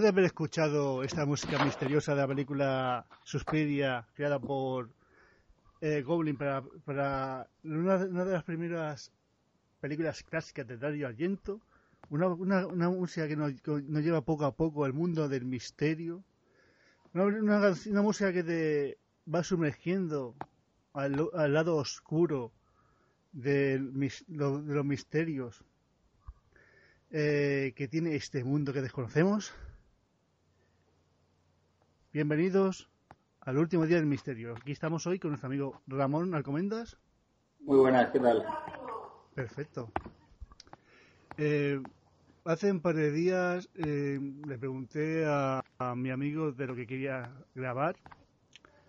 De haber escuchado esta música misteriosa de la película Suspiria, creada por eh, Goblin para, para una, de las primeras películas clásicas de Dario Argento, una, una, una música que nos, lleva poco a poco al mundo del misterio, una, música que te va sumergiendo al, al lado oscuro de, de los misterios eh, que tiene este mundo que desconocemos. Bienvenidos al último día del misterio. Aquí estamos hoy con nuestro amigo Ramón Alcomendas. Muy buenas, ¿qué tal? Perfecto. Eh, hace un par de días eh, le pregunté a, a, mi amigo de lo que quería grabar.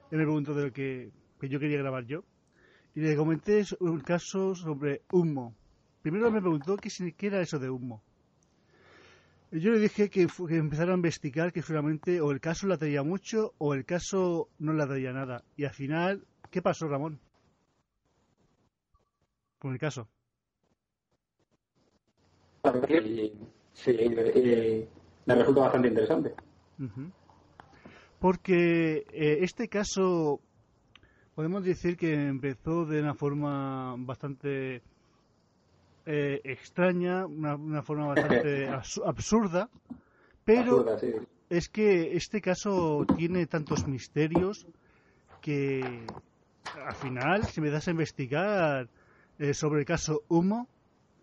Él me preguntó de lo que, que yo quería grabar yo. Y le comenté un caso sobre humo. Primero me preguntó qué, qué era eso de humo. Yo le dije que, que, empezara a investigar que seguramente o el caso la traía mucho o el caso no la traía nada. Y al final, ¿qué pasó, Ramón? Con el caso. Sí, eh, me resulta bastante interesante. Uh -huh. Porque eh, este caso, podemos decir que empezó de una forma bastante eh, extraña, una, una, forma bastante absurda, pero absurda, sí. es que este caso tiene tantos misterios que al final, si me das a investigar eh, sobre el caso Humo,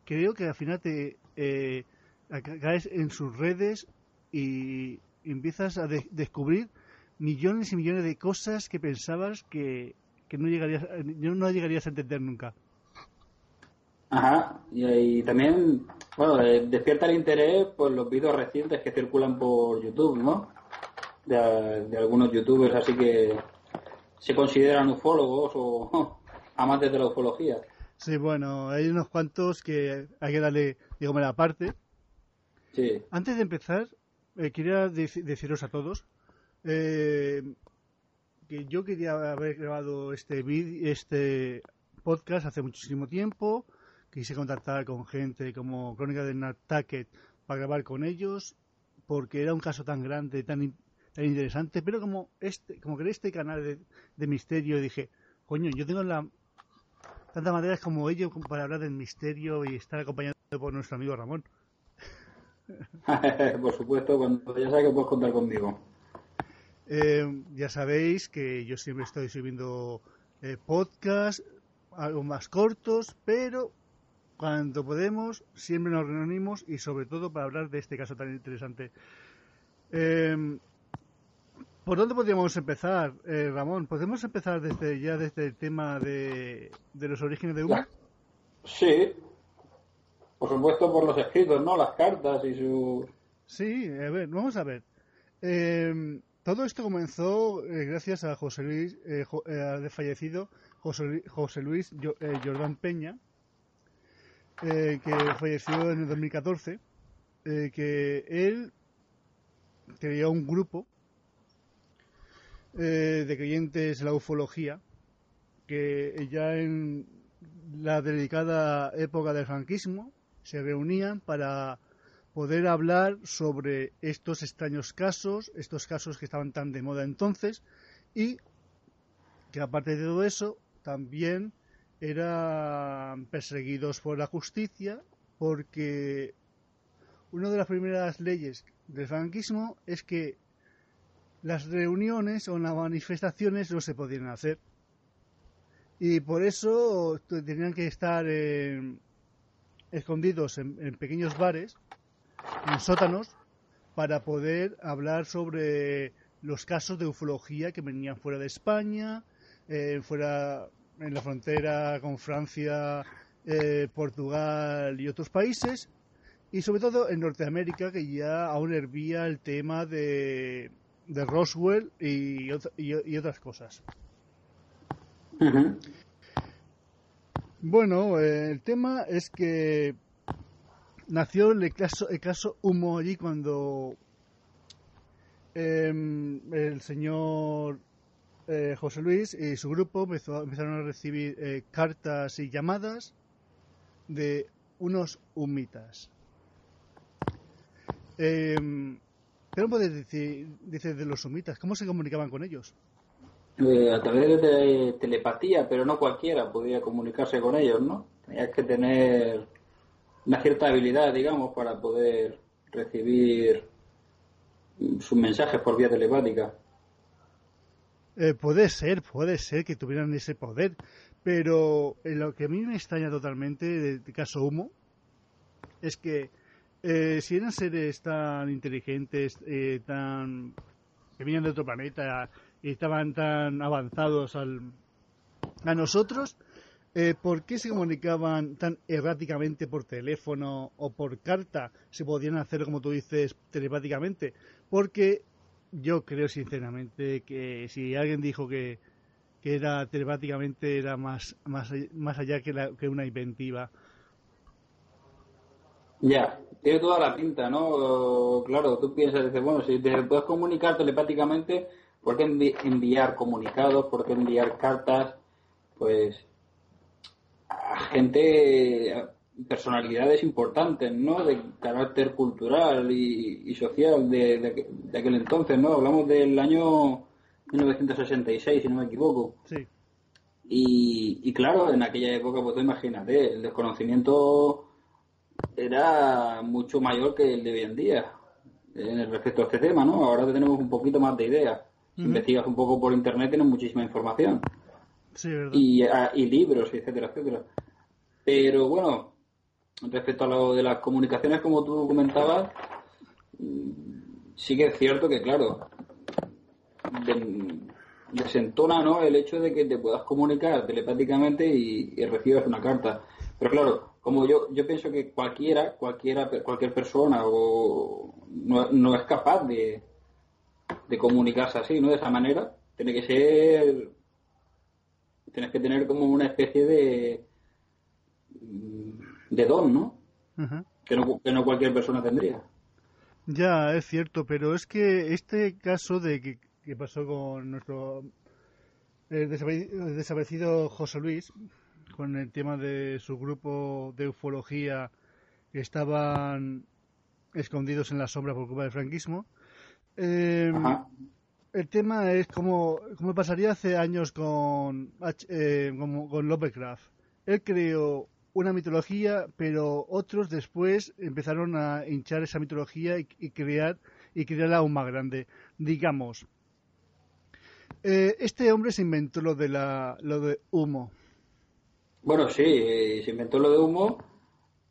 creo que al final te eh, caes en sus redes y empiezas a de descubrir millones y millones de cosas que pensabas que, que no, llegarías, no llegarías a entender nunca. Ajá, y, y, también, bueno, eh, despierta el interés por los vídeos recientes que circulan por YouTube, ¿no? De, de, algunos youtubers, así que se consideran ufólogos o amantes de la ufología. Sí, bueno, hay unos cuantos que hay que darle, digamos, la parte. Sí. Antes de empezar, eh, quería dec deciros a todos eh, que yo quería haber grabado este, este podcast hace muchísimo tiempo quise contactar con gente como Crónica de Nantucket para grabar con ellos porque era un caso tan grande, tan, tan interesante, pero como este, como que este canal de, de, misterio dije, coño, yo tengo la tantas maneras como ellos para hablar del misterio y estar acompañado por nuestro amigo Ramón. por supuesto, cuando ya sabes que puedes contar conmigo. Eh, ya sabéis que yo siempre estoy subiendo eh, podcasts, algo más cortos, pero cuando podemos, siempre nos reunimos y sobre todo para hablar de este caso tan interesante. Eh, ¿Por dónde podríamos empezar, eh, Ramón? ¿Podemos empezar desde ya desde el tema de, de los orígenes de Humo? Sí, por supuesto por los escritos, ¿no? Las cartas y su... Sí, a ver, vamos a ver. Eh, todo esto comenzó eh, gracias a José Luis, eh, jo, al fallecido José, José Luis Jordán Peña, eh, que falleció en el 2014, eh, que él creó un grupo eh, de creyentes en la ufología, que ya en la dedicada época del franquismo se reunían para poder hablar sobre estos extraños casos, estos casos que estaban tan de moda entonces, y que aparte de todo eso, también eran perseguidos por la justicia porque una de las primeras leyes del franquismo es que las reuniones o las manifestaciones no se podían hacer. Y por eso tenían que estar escondidos en, pequeños bares, en sótanos, para poder hablar sobre los casos de ufología que venían fuera de España, eh, fuera en la frontera con Francia, eh, Portugal y otros países, y sobre todo en Norteamérica, que ya aún hervía el tema de, de Roswell y, y, otras cosas. Bueno, eh, el tema es que nació el caso, el caso Humo allí cuando em, el señor eh, José Luis y su grupo empezaron a recibir eh, cartas y llamadas de unos humitas. Eh, ¿Qué no puedes decir, de los humitas? ¿Cómo se comunicaban con ellos? Eh, a través de telepatía, pero no cualquiera podía comunicarse con ellos, ¿no? Tenías que tener una cierta habilidad, digamos, para poder recibir sus mensajes por vía telepática. Eh, puede ser, puede ser que tuvieran ese poder, pero lo que a mí me extraña totalmente del caso Humo es que eh, si eran seres tan inteligentes, eh, tan que venían de otro planeta y estaban tan avanzados al, a nosotros, eh, ¿por qué se comunicaban tan erráticamente por teléfono o por carta? Se podían hacer, como tú dices, telepáticamente. Porque yo creo sinceramente que si alguien dijo que, que era telepáticamente era más, más, más allá que, la, que una inventiva. Ya, tiene toda la pinta, ¿no? Claro, tú piensas, dices, bueno, si te puedes comunicar telepáticamente, ¿por qué enviar comunicados? ¿Por qué enviar cartas? Pues a gente, personalidades importantes, ¿no? De carácter cultural y, social de, aquel entonces, ¿no? Hablamos del año 1966, si no me equivoco. Sí. Y, y claro, en aquella época, pues imagínate, el desconocimiento era mucho mayor que el de hoy en día en el respecto a este tema, ¿no? Ahora tenemos un poquito más de idea. Si investigas un poco por internet tienes muchísima información. Sí, ¿verdad? Y, ah, y libros, etcétera, etcétera. Pero bueno, respecto a lo de las comunicaciones, como tú comentabas, sí que es cierto que, claro, desentona ¿no? el hecho de que te puedas comunicar telepáticamente y, y recibas una carta. Pero claro, como yo, yo pienso que cualquiera, cualquiera, cualquier persona o no, es capaz de, de comunicarse así, ¿no? De esa manera. Tiene que ser, tienes que tener como una especie de, de don, ¿no? que ¿no? Que no cualquier persona tendría. Ya, es cierto, pero es que este caso de que, que pasó con nuestro desaparecido José Luis, con el tema de su grupo de ufología que estaban escondidos en la sombra por culpa del franquismo. Em, el tema es como, como pasaría hace años con, eh, con Lovecraft. Él creó una mitología, pero otros después empezaron a hinchar esa mitología y, crear y crearla aún más grande. Digamos, eh, este hombre se inventó lo de la, lo de humo. Bueno, sí, eh, se inventó lo de humo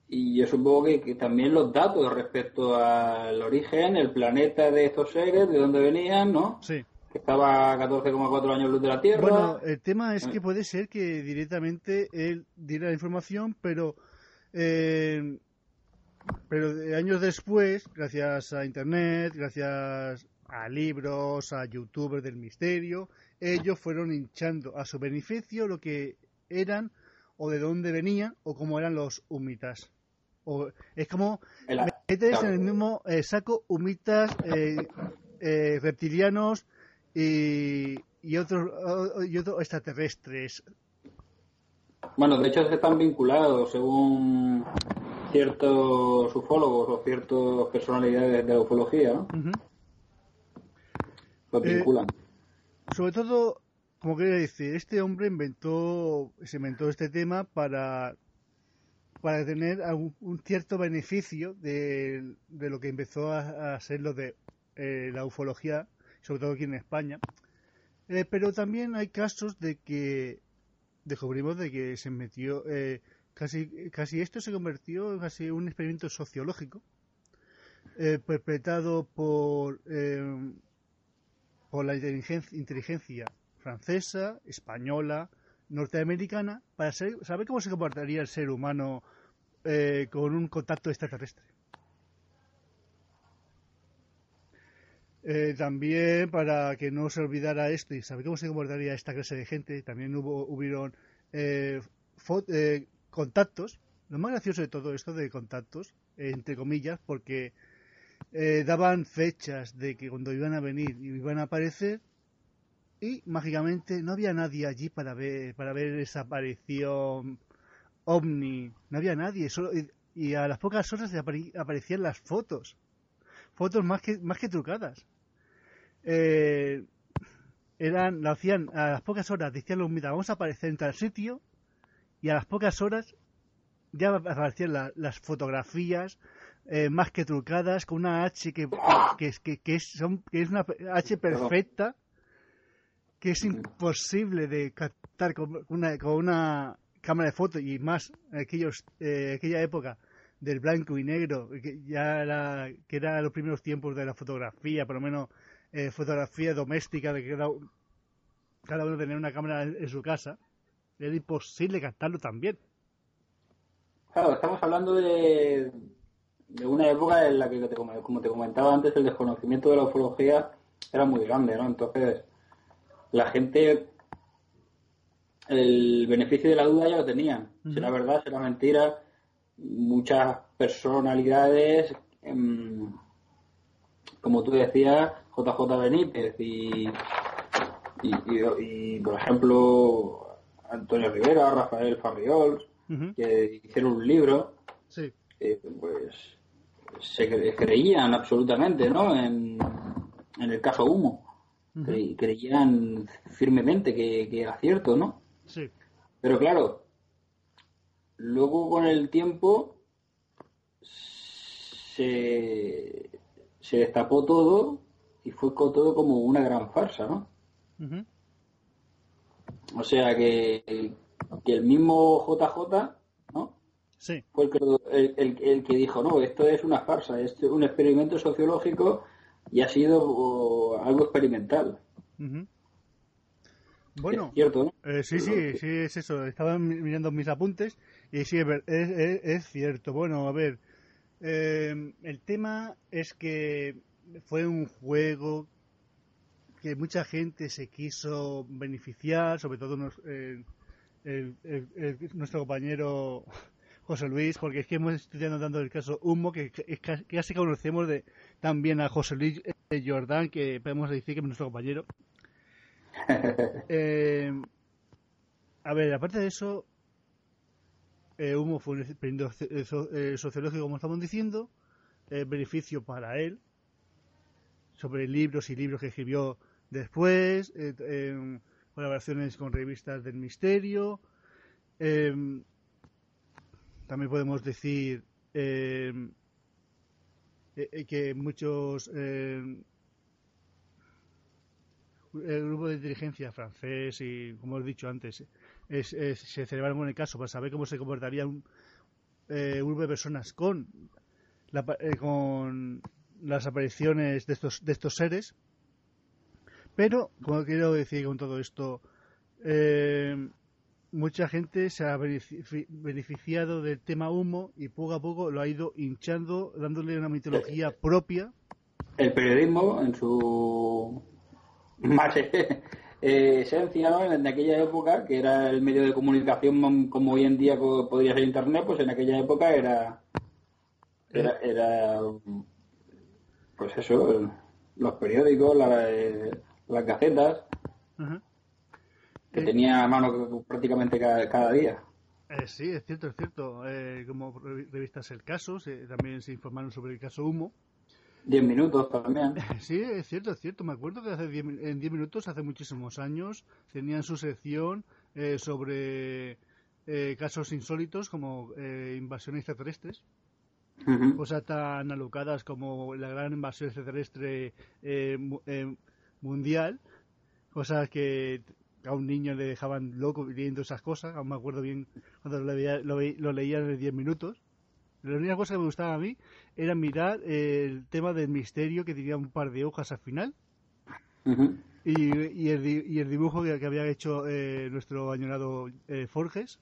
y yo supongo que, también los datos respecto al origen, el planeta de estos seres, de dónde venían, ¿no? Sí. Que estaba a 14,4 años luz de la Tierra. Bueno, el tema es que puede ser que directamente él diera la información, pero eh, pero años después, gracias a Internet, gracias a libros, a youtubers del misterio, ellos fueron hinchando a su beneficio lo que eran o de dónde venían o cómo eran los humitas. O, es como metes en el mismo eh, saco humitas, eh, eh, reptilianos y, y, otros, y otros extraterrestres. Bueno, de hecho están vinculados según ciertos ufólogos o ciertas personalidades de la ufología, ¿no? Los vinculan. sobre todo, como quería decir, este hombre inventó, se inventó este tema para para tener un, cierto beneficio de, lo que empezó a, ser lo de eh, la ufología, sobre todo aquí en España. Eh, pero también hay casos de que descubrimos de que se metió, eh, casi, casi esto se convirtió en casi un experimento sociológico perpetrado por, por la inteligencia, francesa, española, norteamericana para saber cómo se comportaría el ser humano eh, con un contacto extraterrestre. Eh, también para que no se olvidara esto y saber cómo se comportaría esta clase de gente, también hubo hubieron eh, contactos. Lo más gracioso de todo esto de contactos, entre comillas, porque daban fechas de que cuando iban a venir iban a aparecer y mágicamente no había nadie allí para ver para ver esa aparición ovni, no había nadie, solo, y, a las pocas horas aparecían las fotos, fotos más que, más que trucadas. Eh, eran, lo hacían a las pocas horas, decían los mira, vamos a aparecer en tal sitio, y a las pocas horas ya aparecían las fotografías eh, más que trucadas, con una H que, que, que, es, que es una H perfecta, que es imposible de captar con una, con una cámara de fotos y más aquellos eh, aquella época del blanco y negro que ya era, que era los primeros tiempos de la fotografía por lo menos eh, fotografía doméstica de que cada, cada uno tenía una cámara en, su casa era imposible captarlo también claro estamos hablando de, de una época en la que como te comentaba antes el desconocimiento de la ufología era muy grande no entonces la gente el beneficio de la duda ya lo tenían. Será verdad, será mentira. Muchas personalidades, em, como tú decías, JJ Benítez y, y, por ejemplo, Antonio Rivera, Rafael Farriol, que hicieron un libro, eh, pues se creían absolutamente ¿no? en, en el caso Humo. creían firmemente que, que, era cierto, ¿no? Sí. Pero claro, luego con el tiempo se, se destapó todo y fue todo como una gran farsa, ¿no? O sea que, que, el mismo JJ, ¿no? Sí. Fue el que, el, que dijo, no, esto es una farsa, esto es un experimento sociológico y ha sido algo experimental. Bueno, es cierto, eh, sí, sí, sí, es eso. Estaba mirando mis apuntes y sí, es, es, cierto. Bueno, a ver, eh, el tema es que fue un juego que mucha gente se quiso beneficiar, sobre todo eh, nuestro compañero José Luis, porque es que hemos estudiado dando el caso Humo, que, que, casi conocemos de, también a José Luis Jordán, que podemos decir que es nuestro compañero. Eh, a ver, aparte de eso, eh, Humo fue un experimento eh, sociológico, como estamos diciendo, beneficio para él, sobre libros y libros que escribió después, colaboraciones con revistas del misterio. también podemos decir que muchos el grupo de inteligencia francés y, como he dicho antes, se celebraron con el caso para saber cómo se comportaría un, eh, grupo de personas con, eh, con las apariciones de estos, de estos seres. Pero, como quiero decir con todo esto, eh, mucha gente se ha beneficiado del tema humo y poco a poco lo ha ido hinchando, dándole una mitología propia. El periodismo, en su más eh, esencia, ¿no? En aquella época, que era el medio de comunicación como hoy en día podría ser Internet, pues en aquella época era, era, era pues eso, los periódicos, eh, las gacetas, que tenía a mano prácticamente cada, día. Eh, sí, es cierto, es cierto. como revistas El Caso, también se informaron sobre el caso Humo. 10 minutos también. Sí, es cierto, es cierto. Me acuerdo que hace en 10 minutos, hace muchísimos años, tenían su sección eh, sobre eh, casos insólitos como eh, invasiones extraterrestres. Cosas tan alocadas como la gran invasión extraterrestre mundial. Cosas que a un niño le dejaban loco viendo esas cosas. Aún me acuerdo bien cuando lo, leía, lo, lo leía en 10 minutos. La única cosa que me gustaba a mí era mirar el tema del misterio que tenía un par de hojas al final. y, el, dibujo que, había hecho eh, nuestro añorado eh, Forges.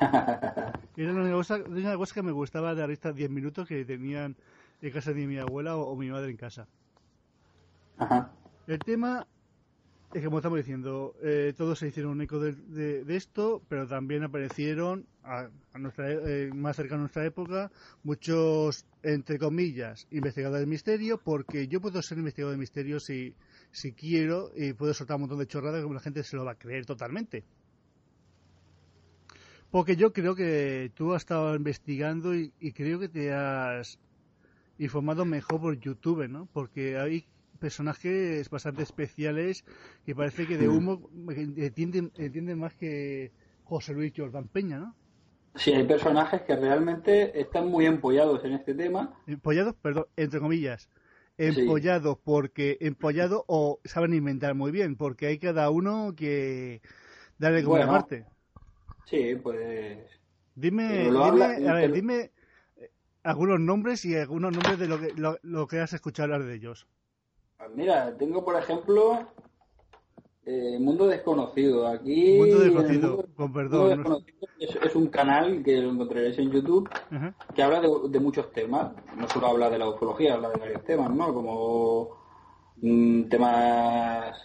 Era una cosa, una cosa que me gustaba de la lista 10 minutos que tenían en casa de mi abuela o, mi madre en casa. El tema es que como estamos diciendo, eh, todos se hicieron un eco de, esto, pero también aparecieron, a, nuestra, eh, más cerca a nuestra época, muchos, entre comillas, investigadores del misterio, porque yo puedo ser investigador de misterio si, si quiero y puedo soltar un montón de chorradas como la gente se lo va a creer totalmente. Porque yo creo que tú has estado investigando y, y creo que te has informado mejor por YouTube, ¿no? Porque hay personajes bastante especiales que parece que de humo entienden, entienden más que José Luis Jordán Peña, ¿no? Sí, hay personajes que realmente están muy empollados en este tema. Empollados, perdón, entre comillas. Empollados porque empollados o saben inventar muy bien, porque hay cada uno que darle como bueno, parte. Sí, pues. Dime, dime, a ver, dime eh, algunos nombres y algunos nombres de lo que, lo que has escuchado hablar de ellos. Pues mira, tengo por ejemplo eh, Mundo Desconocido. Aquí. Mundo Desconocido, con perdón. es, un canal que lo encontraréis en YouTube que habla de, muchos temas. No solo habla de la ufología, habla de varios temas, ¿no? Como mm, temas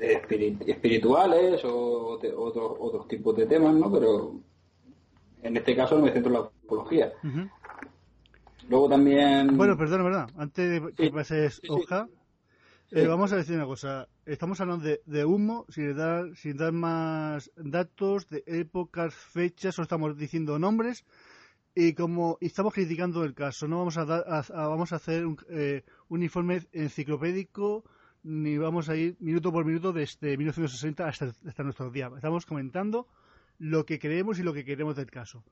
espirituales o otros otros tipos de temas, ¿no? Pero en este caso no me centro en la ufología. Luego también. Bueno, perdón, ¿verdad? Antes de que pases hoja, eh, vamos a decir una cosa. Estamos hablando de, humo, sin dar, sin dar más datos de épocas, fechas, solo estamos diciendo nombres. Y como estamos criticando el caso, no vamos a, dar, vamos a hacer un, eh, un, informe enciclopédico ni vamos a ir minuto por minuto desde 1960 hasta, hasta nuestros días. Estamos comentando lo que creemos y lo que queremos del caso.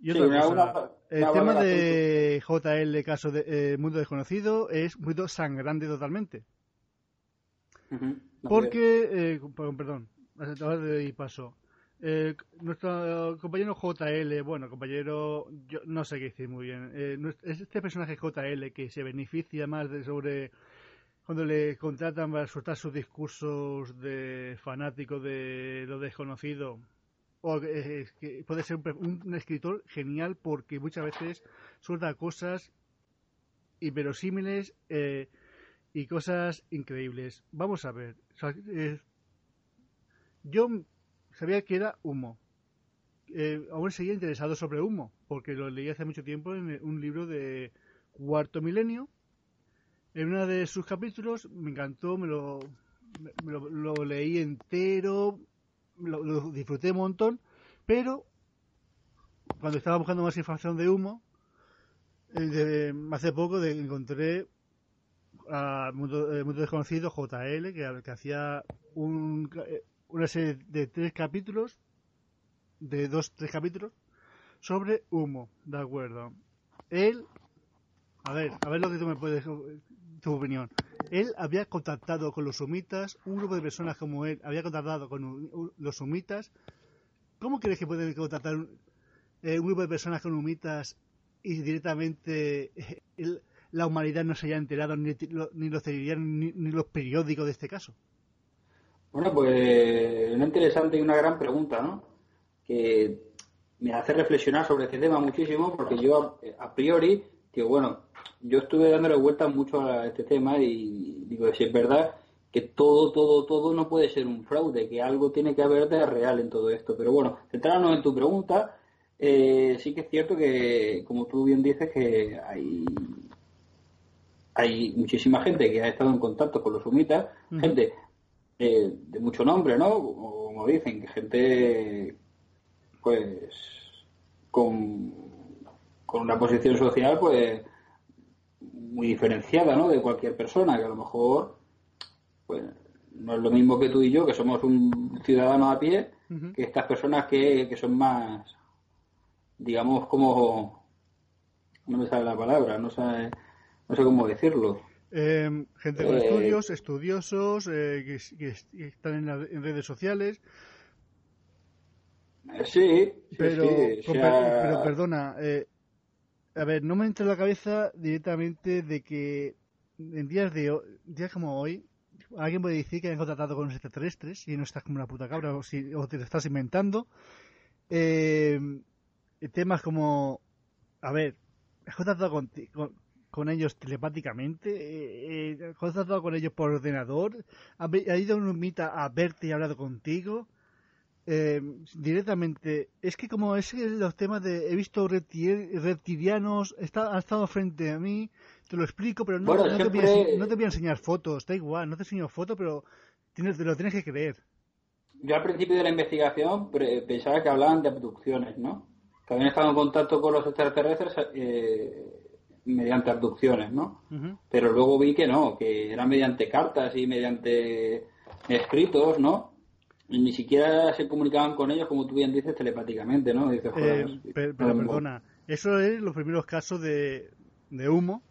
Y otra el tema de JL, caso de eh, Mundo Desconocido, es muy sangrante totalmente. Porque, eh, perdón, y paso. Eh, nuestro compañero JL, bueno, compañero, yo no sé qué decir muy bien. Eh, este personaje JL que se beneficia más de sobre cuando le contratan para soltar sus discursos de fanático de lo desconocido o, eh, que puede ser un, escritor genial porque muchas veces suelta cosas inverosímiles eh, y cosas increíbles. Vamos a ver. Eh, yo sabía que era humo. aún seguía interesado sobre humo, porque lo leí hace mucho tiempo en un libro de Cuarto Milenio. En uno de sus capítulos me encantó, me lo, lo leí entero, lo, disfruté un montón, pero cuando estaba buscando más información de humo, eh, hace poco encontré a Mundo, eh, Desconocido, JL, que, hacía un, eh, una serie de tres capítulos, de dos, tres capítulos, sobre humo, ¿de acuerdo? Él, a ver, a ver lo que tú me puedes, tu opinión él había contactado con los sumitas, un grupo de personas como él había contactado con los sumitas. ¿Cómo crees que puede contactar eh, un, grupo de personas con sumitas y directamente eh, la humanidad no se haya enterado, ni, ni los ni, ni los periódicos de este caso? Bueno, pues una interesante y una gran pregunta, ¿no? Que me hace reflexionar sobre este tema muchísimo porque yo a priori, que bueno, yo estuve dándole vueltas mucho a este tema y digo, si es verdad que todo, todo, todo no puede ser un fraude, que algo tiene que haber de real en todo esto. Pero bueno, centrándonos en tu pregunta, eh, sí que es cierto que, como tú bien dices, que hay, hay muchísima gente que ha estado en contacto con los sumitas, gente eh, de mucho nombre, ¿no? Como dicen, que gente, pues, con con una posición social, pues, muy diferenciada, ¿no? De cualquier persona, que a lo mejor, pues, no es lo mismo que tú y yo, que somos un ciudadano a pie, que estas personas que, que son más, digamos, como, no me sale la palabra, no sé, no sé cómo decirlo. Em, gente con Eh, estudios, estudiosos, eh, que, que están en, la- en redes sociales, Sí, sí, pero, sí, o con sea, per- pero perdona, eh, a ver, no me entra en la cabeza directamente de que en días de días como hoy alguien puede decir que han contratado con los extraterrestres y no estás como una puta cabra o, si, o te lo estás inventando. Eh, temas como, a ver, ¿has contactado con, con, con ellos telepáticamente? Eh, eh, ¿Has contactado con ellos por ordenador? ¿Ha, ha ido un mita a verte y ha hablado contigo? Eh, directamente, es que como es los temas de he visto repti- reptilianos, está, ha estado frente a mí, te lo explico, pero no, Bueno, no te voy a, siempre- ense- no te voy a enseñar fotos, da igual, no te enseño fotos, pero tienes, te lo tienes que creer. Yo al principio de la investigación pensaba que hablaban de abducciones, ¿no? Que habían estado en contacto con los extraterrestres eh, mediante abducciones, ¿no? Pero luego vi que no, que era mediante cartas y mediante escritos, ¿no? Ni siquiera se comunicaban con ellos, como tú bien dices, telepáticamente, ¿no? Dices, Eh, joder, pero perdona, eso es los primeros casos de, de humo,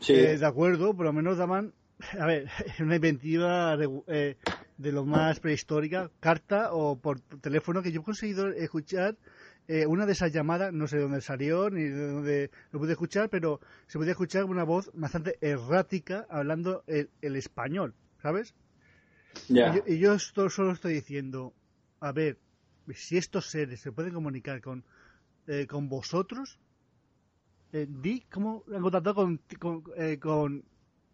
Sí, Eh, de acuerdo, por lo menos daban, a ver, una inventiva regu- eh, de lo más prehistórica, carta o por teléfono, que yo he conseguido escuchar eh, una de esas llamadas, no sé de dónde salió ni de dónde lo pude escuchar, pero se podía escuchar una voz bastante errática hablando el, el español, ¿sabes? Y yo, y yo esto solo estoy diciendo, a ver, si estos seres se pueden comunicar con, eh, con vosotros, eh, di cómo han contactado con, con, eh, con-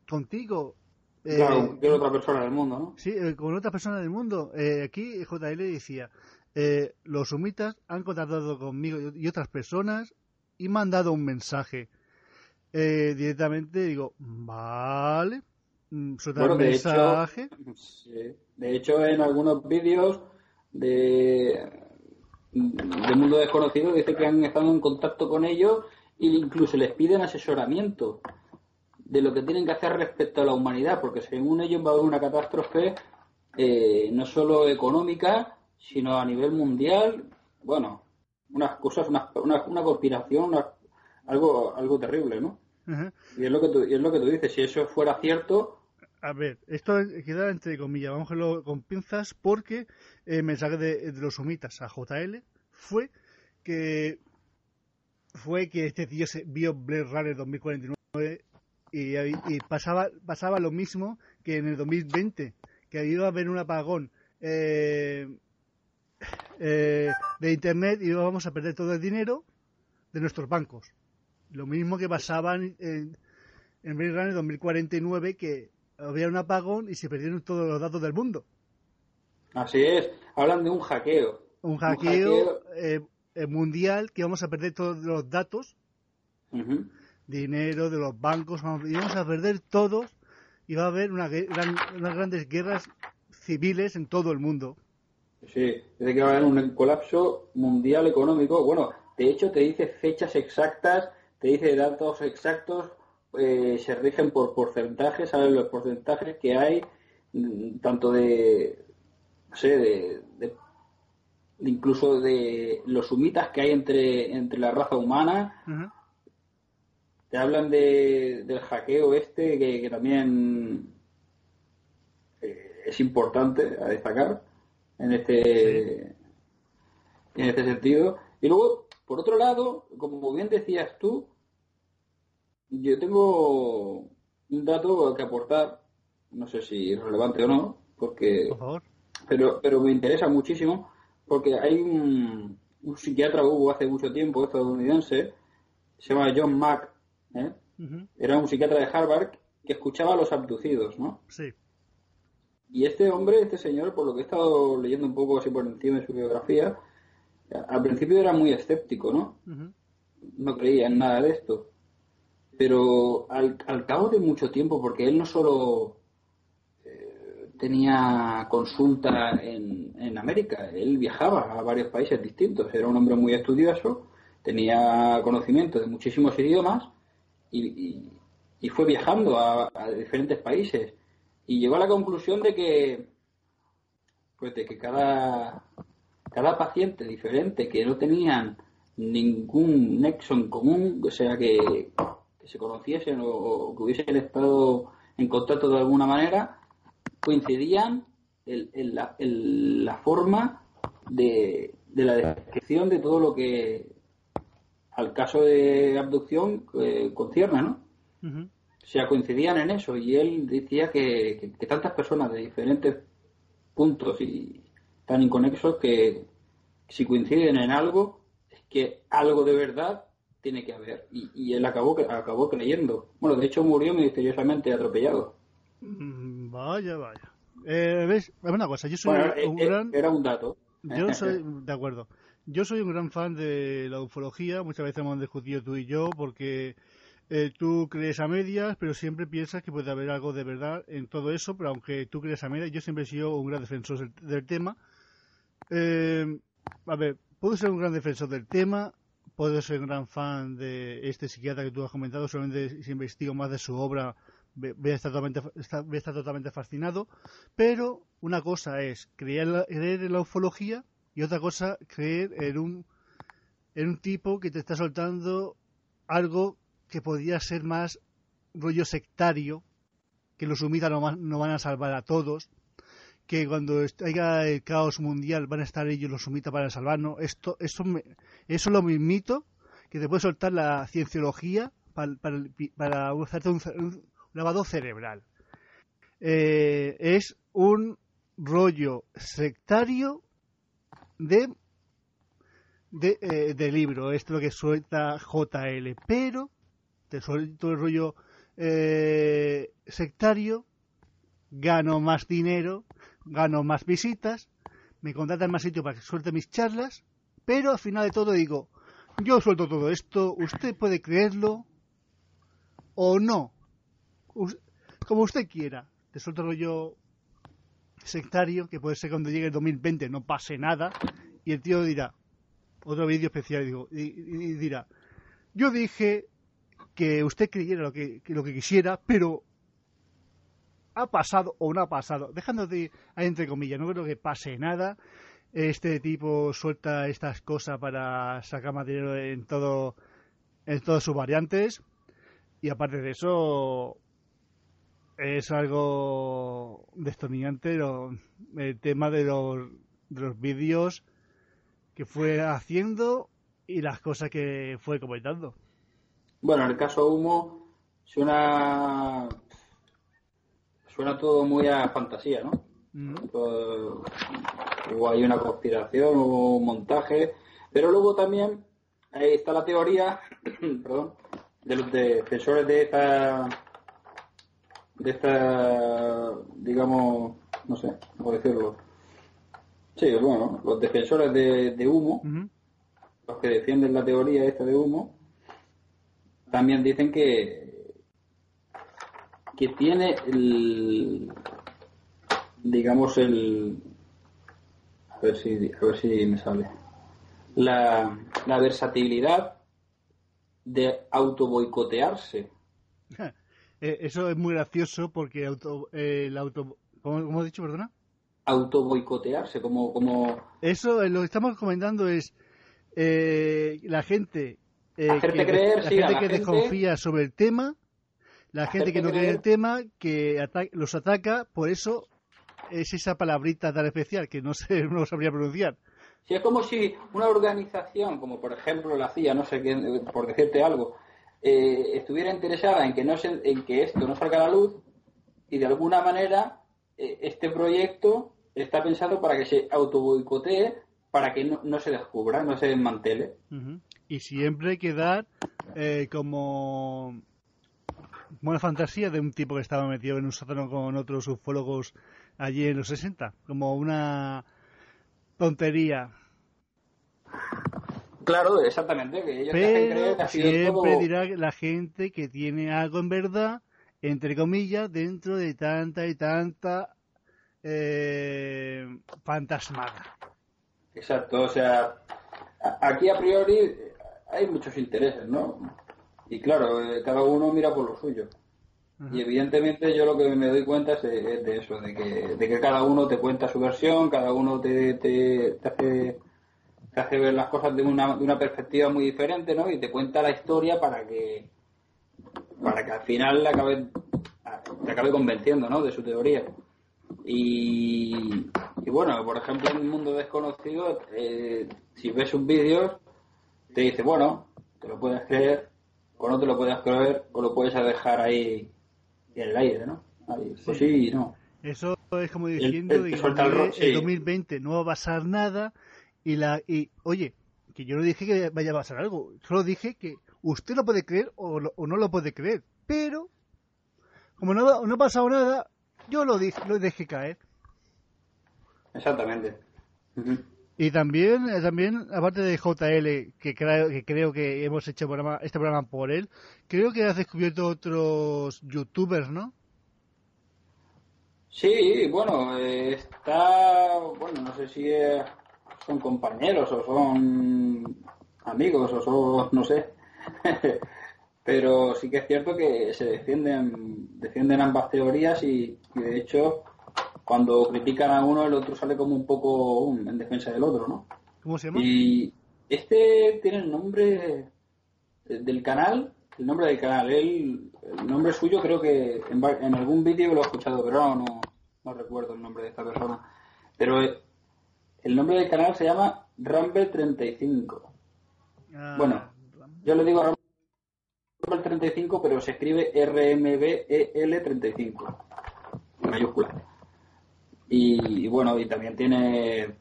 contigo. Eh, Claro, cualquier otra persona del mundo, ¿no? Sí, eh, con otra persona del mundo. Aquí JL decía, eh, los sumitas han contactado conmigo y otras personas y me han dado un mensaje. Eh, directamente digo, vale, mm, Bueno, de hecho. Sí. De hecho, en algunos vídeos de, de Mundo Desconocido dice que han estado en contacto con ellos e incluso les piden asesoramiento de lo que tienen que hacer respecto a la humanidad, porque según ellos va a haber una catástrofe eh, no solo económica, sino a nivel mundial. Bueno, unas cosas, una, una, una conspiración, una- algo, algo terrible, ¿no? Y es lo que tú, y es lo que tú dices, si eso fuera cierto, A ver, esto queda entre comillas, vamos a verlo con pinzas, porque el mensaje de, los sumitas a JL fue que fue que este tío se vio Blade Runner 2049 y, y pasaba pasaba lo mismo que en el 2020, que iba a haber un apagón eh, eh, de internet y íbamos a perder todo el dinero de nuestros bancos. Lo mismo que pasaba en, en, en Blade Runner 2049, que había un apagón y se perdieron todos los datos del mundo. así es, hablan de un hackeo. Un hackeo. hackeo eh, eh, mundial que vamos a perder todos los datos, dinero de los bancos, vamos, y vamos a perder todos y va a haber una, gran- unas grandes guerras civiles en todo el mundo. Sí, dice que va a haber un colapso mundial económico. Bueno, de hecho te dice fechas exactas, te dice datos exactos, eh, se rigen por porcentajes, saben los porcentajes que hay, mm, tanto de, no sé, de, incluso de los sumitas que hay entre, entre la raza humana. Te hablan de, del hackeo este, que, que también eh, es importante a destacar en este, en este sentido. Y luego, por otro lado, como bien decías tú, yo tengo un dato que aportar, no sé si es relevante o no, porque Por favor. pero, pero me interesa muchísimo porque hay un, un psiquiatra hubo hace mucho tiempo estadounidense, se llama John Mack, ¿eh? Era un psiquiatra de Harvard que escuchaba a los abducidos, ¿no? Sí. Y este hombre, este señor, por lo que he estado leyendo un poco así por encima de su biografía, al principio era muy escéptico, ¿no? No creía en nada de esto. Pero al, cabo de mucho tiempo, porque él no solo eh, tenía consulta en, en América, él viajaba a varios países distintos, era un hombre muy estudioso tenía conocimiento de muchísimos idiomas y, fue viajando a, diferentes países. Y llegó a la conclusión de que pues de que cada cada paciente diferente que no tenían ningún nexo en común, o sea que, se conociesen o, que hubiesen estado en contacto de alguna manera, coincidían en, la, forma de, la descripción de todo lo que al caso de abducción eh, concierne, ¿no? O sea, coincidían en eso y él decía que, tantas personas de diferentes puntos y tan inconexos que si coinciden en algo, es que algo de verdad tiene que haber. Y, él acabó, acabó creyendo. Bueno, de hecho murió misteriosamente atropellado. Mm, vaya, vaya. Eh, ¿Ves? Una cosa, yo soy un eh, gran... Era un dato. Yo soy, de acuerdo. Yo soy un gran fan de la ufología, muchas veces hemos discutido tú y yo, porque eh, tú crees a medias, pero siempre piensas que puede haber algo de verdad en todo eso, pero aunque tú crees a medias, yo siempre he sido un gran defensor del, tema. Eh, a ver, puedo ser un gran defensor del tema, puedo ser un gran fan de este psiquiatra que tú has comentado, solamente si investigo más de su obra voy a estar totalmente, voy a estar totalmente fascinado, pero una cosa es creer, creer en la ufología y otra cosa creer en un, en un tipo que te está soltando algo que podría ser más rollo sectario, que los humitas no, no van a salvar a todos, que cuando haya el caos mundial van a estar ellos los humitas para salvarnos. Esto, eso, me, eso lo mismito que te puede soltar la cienciología para, para, para un, lavado cerebral. Eh, es un rollo sectario de, eh, de, libro, esto es lo que suelta JL, pero te suelto el rollo eh, sectario, gano más dinero, gano más visitas, me contratan más sitio para que suelte mis charlas, pero al final de todo digo, yo suelto todo esto, usted puede creerlo o no, como usted quiera, te suelto el rollo sectario, que puede ser cuando llegue el 2020 no pase nada, y el tío dirá, otro vídeo especial, digo, y, dirá, yo dije que usted creyera lo que, lo que quisiera, pero ha pasado o no ha pasado, dejándote entre comillas, no creo que pase nada. Este tipo suelta estas cosas para sacar material en todo en todas sus variantes y aparte de eso es algo destornillante el tema de los, de los vídeos que fue haciendo y las cosas que fue comentando. Bueno, en el caso Humo suena suena todo muy a fantasía, ¿no? o hay una conspiración o un montaje, pero luego también ahí está la teoría, perdón, de los defensores de esta de esta, digamos, no sé, cómo decirlo. Sí, bueno, los defensores de, humo, los que defienden la teoría esta de humo, también dicen que que tiene el digamos el a ver si a ver si me sale la, la versatilidad de auto boicotearse Eh, eso es muy gracioso porque auto, eh, el auto... ¿cómo, has dicho, perdona? Auto-boicotearse, como, como... Eso, eh, lo que estamos comentando es la gente... Creer, la gente que desconfía sobre el tema, la gente que no cree el tema, que los ataca, por eso es esa palabrita tan especial que no sé, no sabría pronunciar. Sí, es como si una organización, como por ejemplo la CIA, no sé qué, por decirte algo, eh, estuviera interesada en que, no en que esto no salga a la luz y de alguna manera eh, este proyecto está pensado para que se autoboicotee, para que no, se descubra, no se desmantele. Y siempre quedar eh, como buena fantasía de un tipo que estaba metido en un sótano con otros ufólogos allí en los 60, como una tontería Claro, exactamente. Que ellos Pero siempre dirá la gente que tiene algo en verdad, entre comillas, dentro de tanta y tanta eh, fantasmada. Exacto, o sea, aquí a priori hay muchos intereses, ¿no? Y claro, eh, cada uno mira por lo suyo. Y evidentemente yo lo que me doy cuenta es de, eso, de que, de que cada uno te cuenta su versión, cada uno te, te, hace, te hace ver las cosas de una, de una perspectiva muy diferente, ¿no? Y te cuenta la historia para que para que al final le acabe, te acabe convenciendo, ¿no? De su teoría. Y, y bueno, por ejemplo, en el mundo desconocido, eh, si ves un vídeo, te dice, bueno, te lo puedes creer, o no te lo puedes creer, o lo puedes dejar ahí en el aire, ¿no? pues sí, no. Eso es como diciendo el, el, 2020 no va a pasar nada y la y oye, que yo no dije que vaya a pasar algo, solo dije que usted lo puede creer o, no lo puede creer, pero como no, no ha pasado nada, yo lo dije, lo dejé caer. Exactamente. Y también, eh, también aparte de JL, que creo, que creo que hemos hecho este programa por él, creo que has descubierto otros youtubers, ¿no? Sí, bueno, eh, está, bueno, no sé si son compañeros o son amigos o son, no sé, pero sí que es cierto que se defienden, defienden ambas teorías y de hecho cuando critican a uno, el otro sale como un poco en defensa del otro, ¿no? ¿Cómo se llama? Y este tiene el nombre del canal, el nombre del canal. Él, el nombre suyo creo que en, algún vídeo lo he escuchado, pero no, no, recuerdo el nombre de esta persona. Pero el nombre del canal se llama Rumble35. Ah, bueno, yo le digo Rumble35, pero se escribe R-M-B-E-L-35, en mayúscula. Y, bueno, y también tiene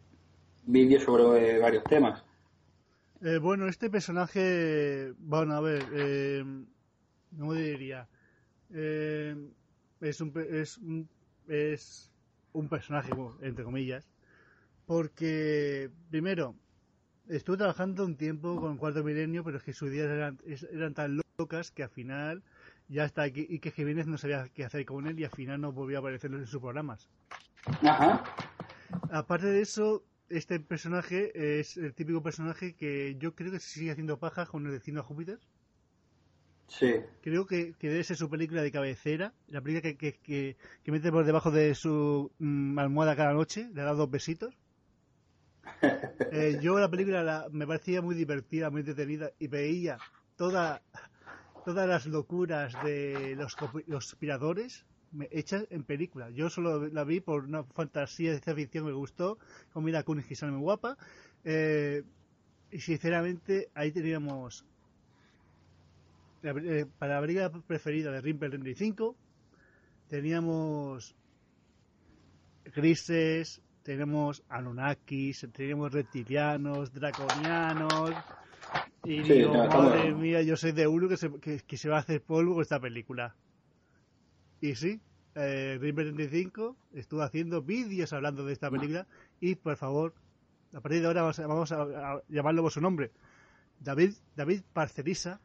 vídeos sobre varios temas. Eh, bueno, este personaje, bueno, a ver, eh, ¿cómo diría? Eh, es, un, es, un, es un personaje, entre comillas, porque, primero, estuve trabajando un tiempo con Cuarto Milenio, pero es que sus ideas eran, eran tan locas que al final ya está aquí y que Jiménez no sabía qué hacer con él y al final no volvió a aparecer en sus programas. Ajá. Aparte de eso, este personaje es el típico personaje que yo creo que se sigue haciendo paja con el destino a Júpiter. Sí. Creo que, que debe ser su película de cabecera, la película que, que, que, mete por debajo de su mm, almohada cada noche, le da dos besitos. Eh, yo la película me parecía muy divertida, muy entretenida y veía toda, todas las locuras de los, los conspiradores hecha en película. Yo solo la vi por una fantasía de ciencia ficción que me gustó, con Mila Kunis que sale muy guapa. Eh, y sinceramente ahí teníamos eh, para la briga preferida de Rimpel 35 teníamos grises, tenemos Anunnakis, teníamos reptilianos, draconianos. Y digo, madre mía, yo soy de uno que se, que se va a hacer polvo con esta película. Y sí, eh, 35 estuvo haciendo vídeos hablando de esta película y por favor, a partir de ahora vamos a, llamarlo por su nombre. David David Parcerisa.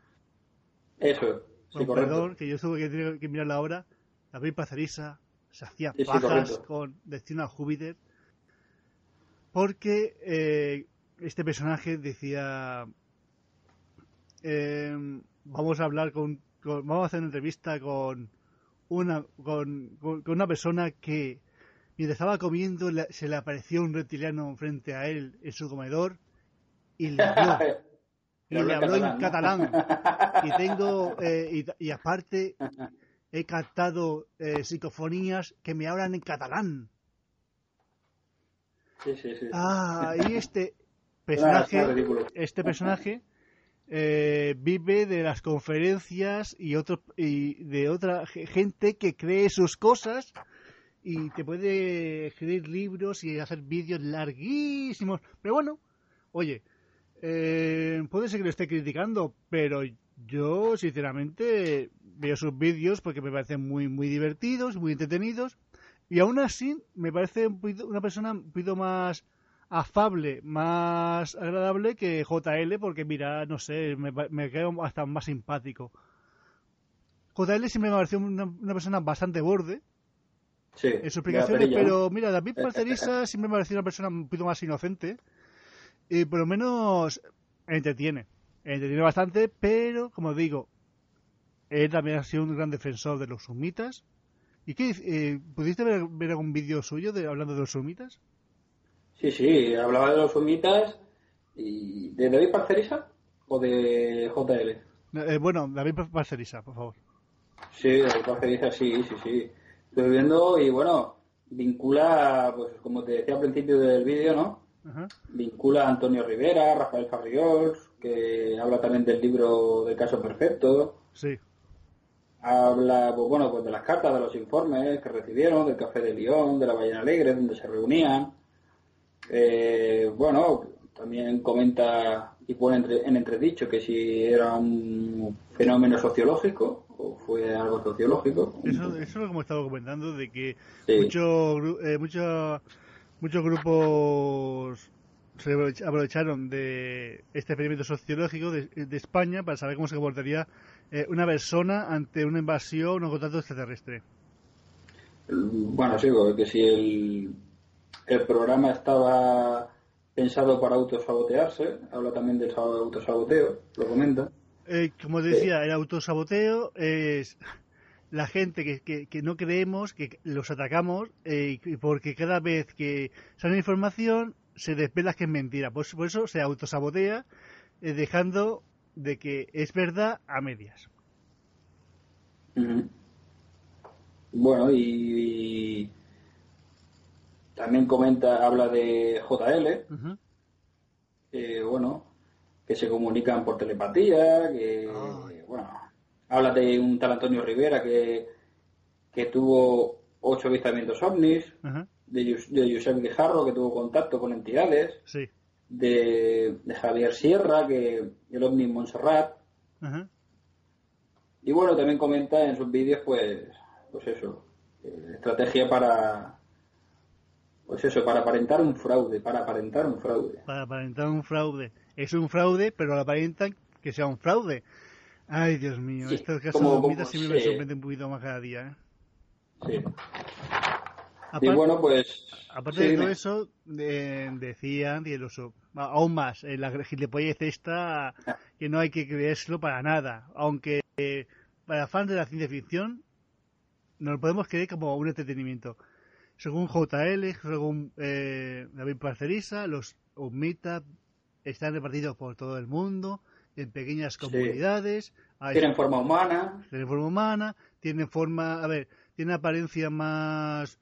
Eso, sí, perdón, que yo tuve que, que mirar la hora. David Parcerisa se hacía pajas con Destino a Júpiter porque eh, este personaje decía eh, vamos a hablar con, vamos a hacer una entrevista con una, con, con, una persona que mientras estaba comiendo se le apareció un reptiliano frente a él en su comedor y le habló. y le habló en catalán. Y tengo, eh, y, aparte, he captado eh, psicofonías que me hablan en catalán. Sí, sí, sí. Ah, y este personaje, este personaje eh, vive de las conferencias y otros y de otra gente que cree sus cosas y te puede escribir libros y hacer vídeos larguísimos. Pero bueno, oye, eh, puede ser que lo esté criticando, pero yo sinceramente veo sus vídeos porque me parecen muy muy divertidos, muy entretenidos y aún así me parece una persona un poquito más afable, más agradable que JL, porque mira, no sé, me, me quedo hasta más simpático. JL siempre me pareció una, una persona bastante borde sí, en sus explicaciones, pero mira, David Parcerisa siempre me pareció una persona un poquito más inocente y por lo menos entretiene. Entretiene bastante, pero como digo, él también ha sido un gran defensor de los sumitas. ¿Y qué? Eh, ¿Pudiste ver, algún vídeo suyo de, hablando de los sumitas? Sí, sí, hablaba de los sumitas y de David Parcerisa o de JL. Eh, bueno, David Parcerisa, por favor. Sí, David Parcerisa, sí, sí, sí. Estoy viendo y bueno, vincula, pues como te decía al principio del vídeo, ¿no? Vincula a Antonio Rivera, Rafael Farriols, que habla también del libro del caso perfecto. Sí. Habla, pues bueno, pues de las cartas, de los informes que recibieron, del Café de León, de la Ballena Alegre, donde se reunían. Eh, bueno, también comenta y pone en entredicho que si era un fenómeno sociológico o fue algo sociológico. Eso, eso es lo que hemos estado comentando, de que muchos eh, muchos grupos se aprovecharon de este experimento sociológico de, España para saber cómo se comportaría eh, una persona ante una invasión o un contacto extraterrestre. Bueno, sí, que si el, el programa estaba pensado para autosabotearse, habla también del autosaboteo, lo comenta. Eh, como decía, el autosaboteo es la gente que, que, no creemos, que los atacamos, eh, porque cada vez que sale información se desvela que es mentira. Por, por eso se autosabotea, eh, dejando de que es verdad a medias. Bueno, y, también comenta, habla de JL, bueno, que se comunican por telepatía, que, bueno, habla de un tal Antonio Rivera que, que tuvo ocho avistamientos ovnis, de, de Josep Guijarro, que tuvo contacto con entidades, de, Javier Sierra, que el ovni Montserrat, y bueno, también comenta en sus vídeos, pues, pues eso, eh, estrategia para, pues eso, para aparentar un fraude, para aparentar un fraude. Para aparentar un fraude. Es un fraude, pero lo aparentan que sea un fraude. Ay, Dios mío, estos casos de sí me sorprenden un poquito más cada día. ¿eh? Sí. y bueno, pues... Aparte de todo eso, decían, y aún más, en la gilipollez esta, que no hay que creérselo para nada. Aunque para fans de la ciencia ficción, nos lo podemos creer como un entretenimiento. Según JL, según eh, David Parcerisa, los Umita están repartidos por todo el mundo en pequeñas comunidades. tienen forma humana. Tienen forma humana, tienen forma, a ver, tienen apariencia más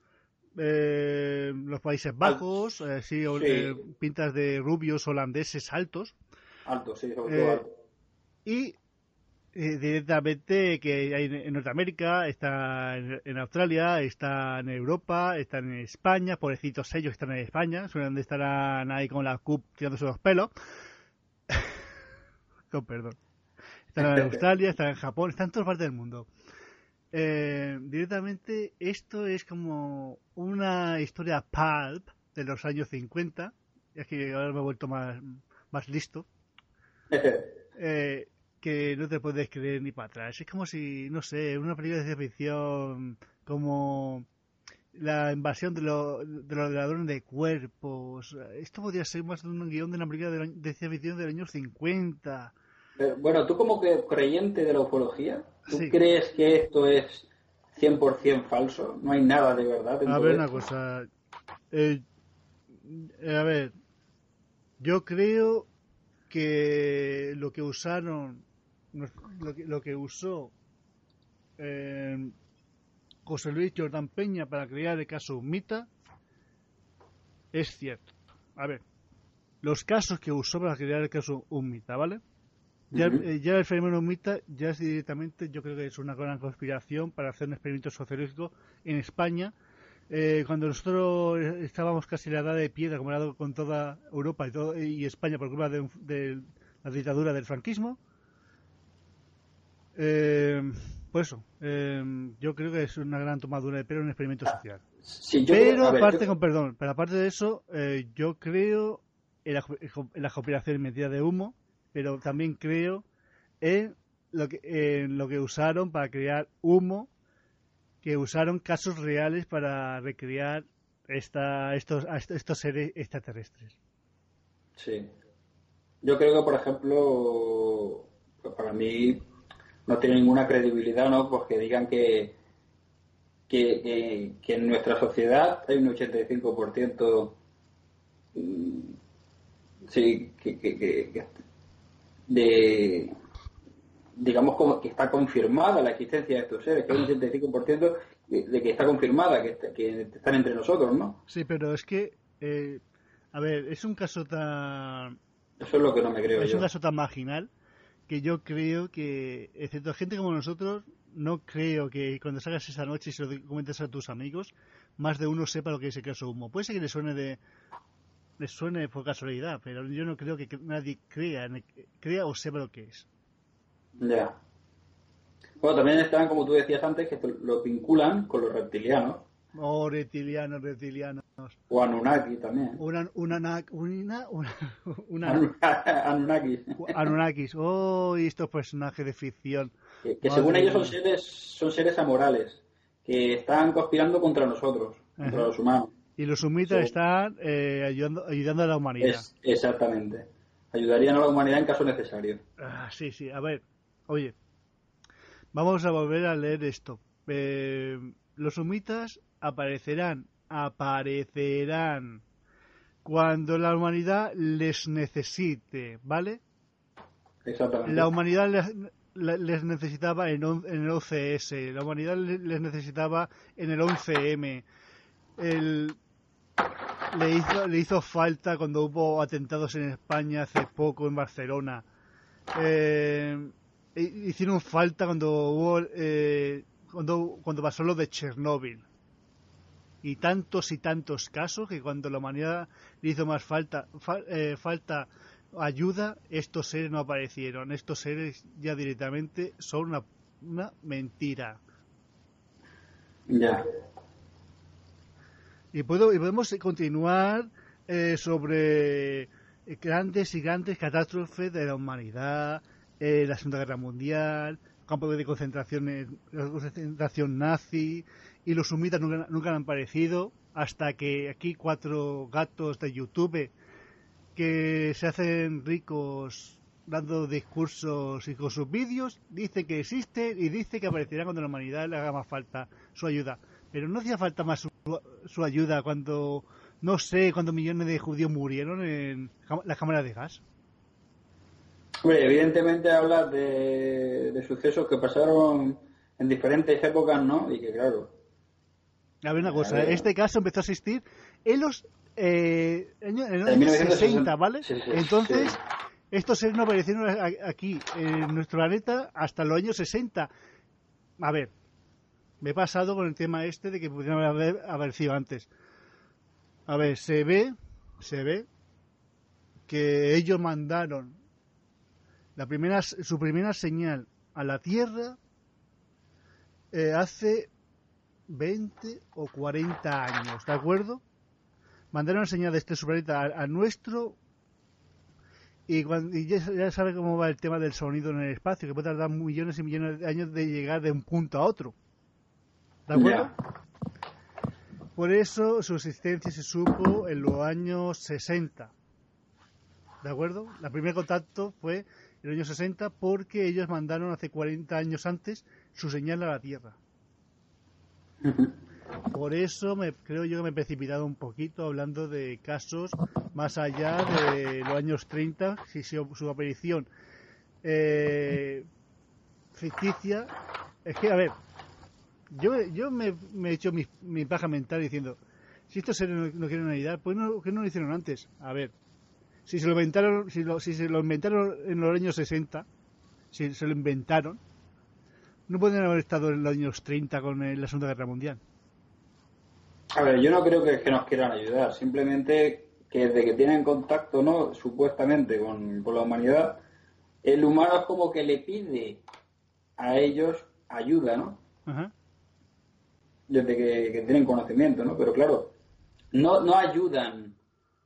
eh, los Países Bajos, eh, eh, pintas de rubios holandeses altos. Altos, sí, sobre todo altos. Y directamente que hay en Norteamérica, está en, Australia, está en Europa, están en España, pobrecitos ellos están en España, suelen estarán ahí con la CUP tirándose los pelos. con perdón. Están en Australia, están en Japón, están en todas partes del mundo. Eh, directamente esto es como una historia pulp de los años 50. Es que ahora me he vuelto más, más listo. Eh, que no te puedes creer ni para atrás. Es como si, no sé, una película de ciencia ficción como la invasión de, los ladrones de cuerpos. Esto podría ser más de un guion de una película de, ciencia ficción del año 50. Bueno, tú como que creyente de la ufología, ¿tú crees que esto es 100% falso? No hay nada de verdad. a ver, una cosa. Eh, a ver, yo creo que lo que usaron, lo que, usó eh, José Luis Jordán Peña para crear el caso Mita es cierto. A ver, los casos que usó para crear el caso Mita, ¿vale? Ya, eh, ya, el fenómeno Mita ya es directamente, yo creo que es una gran conspiración para hacer un experimento sociológico en España. Eh, cuando nosotros estábamos casi en la edad de piedra, como era con toda Europa y, todo, y España por culpa de, la dictadura del franquismo, eh, pues eso, yo creo que es una gran tomadura de pelo un experimento social. pero aparte, con perdón, pero aparte de eso, yo creo en la, en la cooperación medida de humo, pero también creo en lo que, en lo que usaron para crear humo, que usaron casos reales para recrear esta, estos, estos seres extraterrestres. Sí. yo creo que, por ejemplo, para mí no tiene ninguna credibilidad, ¿no? Pues que digan que, que, que, en nuestra sociedad hay un 85% mm, sí, que, que, de digamos como que está confirmada la existencia de estos seres, que hay un 85% de, que está confirmada, que, que están entre nosotros, ¿no? Sí, pero es que, eh, a ver, es un caso tan... Eso es lo que no me creo Es un caso tan marginal que yo creo que, excepto gente como nosotros, no creo que cuando salgas esa noche y se lo comentes a tus amigos, más de uno sepa lo que es el caso humo. Puede ser que le suene de le suene por casualidad, pero yo no creo que nadie crea, crea o sepa lo que es. Ya. Bueno, también están, como tú decías antes, que lo vinculan con los reptilianos. Oh, reptilianos, reptilianos. O Anunnaki también. Una, una, una, Anunnakis. Anunnakis. Oh, y estos personajes de ficción. Que, según ellos son seres, son seres amorales, que están conspirando contra nosotros, contra los humanos. Y los sumitas están eh, ayudando, ayudando a la humanidad. exactamente. Ayudarían a la humanidad en caso necesario. Ah, sí, sí. A ver, oye, vamos a volver a leer esto. Eh, los sumitas aparecerán, aparecerán cuando la humanidad les necesite, ¿vale? Exactamente. La humanidad les, necesitaba en, el OCS, la humanidad les necesitaba en el 11M. El, le, hizo, le hizo falta cuando hubo atentados en España hace poco en Barcelona. Eh, hicieron falta cuando hubo eh, cuando, cuando pasó lo de Chernóbil y tantos y tantos casos que cuando la humanidad le hizo más falta eh, falta ayuda estos seres no aparecieron. Estos seres ya directamente son una, una mentira. Ya. Y puedo y podemos continuar eh, sobre grandes y grandes catástrofes de la humanidad eh, la Segunda Guerra Mundial, campos de concentración, concentración nazi, y los sumitas nunca, nunca han aparecido, hasta que aquí cuatro gatos de YouTube que se hacen ricos dando discursos y con sus vídeos, dice que existe y dice que aparecerán cuando la humanidad le haga más falta su ayuda. Pero no hacía falta más su, ayuda cuando, no sé, cuando millones de judíos murieron en las cámaras de gas evidentemente hablas de, sucesos que pasaron en diferentes épocas, ¿no? Y que claro. A ver una cosa, este caso empezó a existir en los eh, en, los 60, ¿vale? Entonces, estos seres no aparecieron aquí, en nuestro planeta, hasta los años 60. A ver, me he pasado con el tema este de que pudieran haber aparecido antes. A ver, se ve, se ve que ellos mandaron la primera, su primera señal a la Tierra eh, hace 20 o 40 años, ¿de acuerdo? Mandaron una señal de este planeta a, nuestro y, cuando, ya, sabe cómo va el tema del sonido en el espacio, que puede tardar millones y millones de años de llegar de un punto a otro. ¿De acuerdo? Por eso su existencia se supo en los años 60. ¿De acuerdo? El primer contacto fue en los años 60 porque ellos mandaron hace 40 años antes su señal a la Tierra. Por eso me, creo yo que me he precipitado un poquito hablando de casos más allá de los años 30, si su, aparición eh, ficticia. Es que, a ver, yo, yo me, he hecho mi, mi, paja mental diciendo, si estos seres no, quieren ayudar, pues no, ¿qué no lo hicieron antes? A ver, si se lo inventaron, si, si se lo inventaron en los años 60, si se lo inventaron, no pueden haber estado en los años 30 con la Segunda Guerra Mundial. A ver, yo no creo que, que nos quieran ayudar, simplemente que desde que tienen contacto, ¿no? Supuestamente con, la humanidad, el humano es como que le pide a ellos ayuda, ¿no? Desde que, que, tienen conocimiento, ¿no? Pero claro, no, no ayudan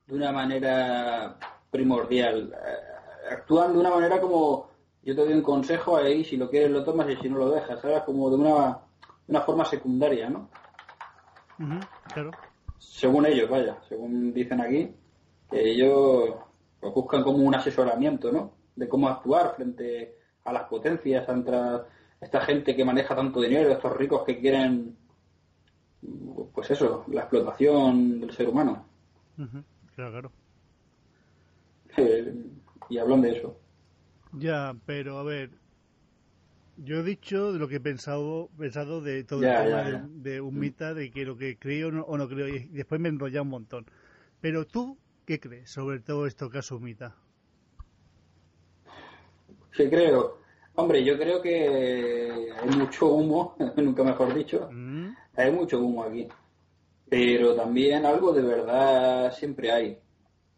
de una manera primordial. Eh, actúan de una manera como yo te doy un consejo ahí, si lo quieres lo tomas y si no lo dejas, ¿sabes? Como de una, una forma secundaria, ¿no? claro. Según ellos, vaya, según dicen aquí, que ellos pues buscan como un asesoramiento, ¿no? De cómo actuar frente a las potencias, ante esta gente que maneja tanto dinero, estos ricos que quieren, pues eso, la explotación del ser humano. Claro, claro. Eh, y hablan de eso. Ya, pero a ver, yo he dicho de lo que he pensado, pensado de todo el tema De, un mita, de que lo que creo o no creo, y después me he enrollado un montón. Pero tú, ¿qué crees sobre todo esto que es mita? Sí, creo. Hombre, yo creo que hay mucho humo, nunca mejor dicho. Mm. Hay mucho humo aquí. Pero también algo de verdad siempre hay.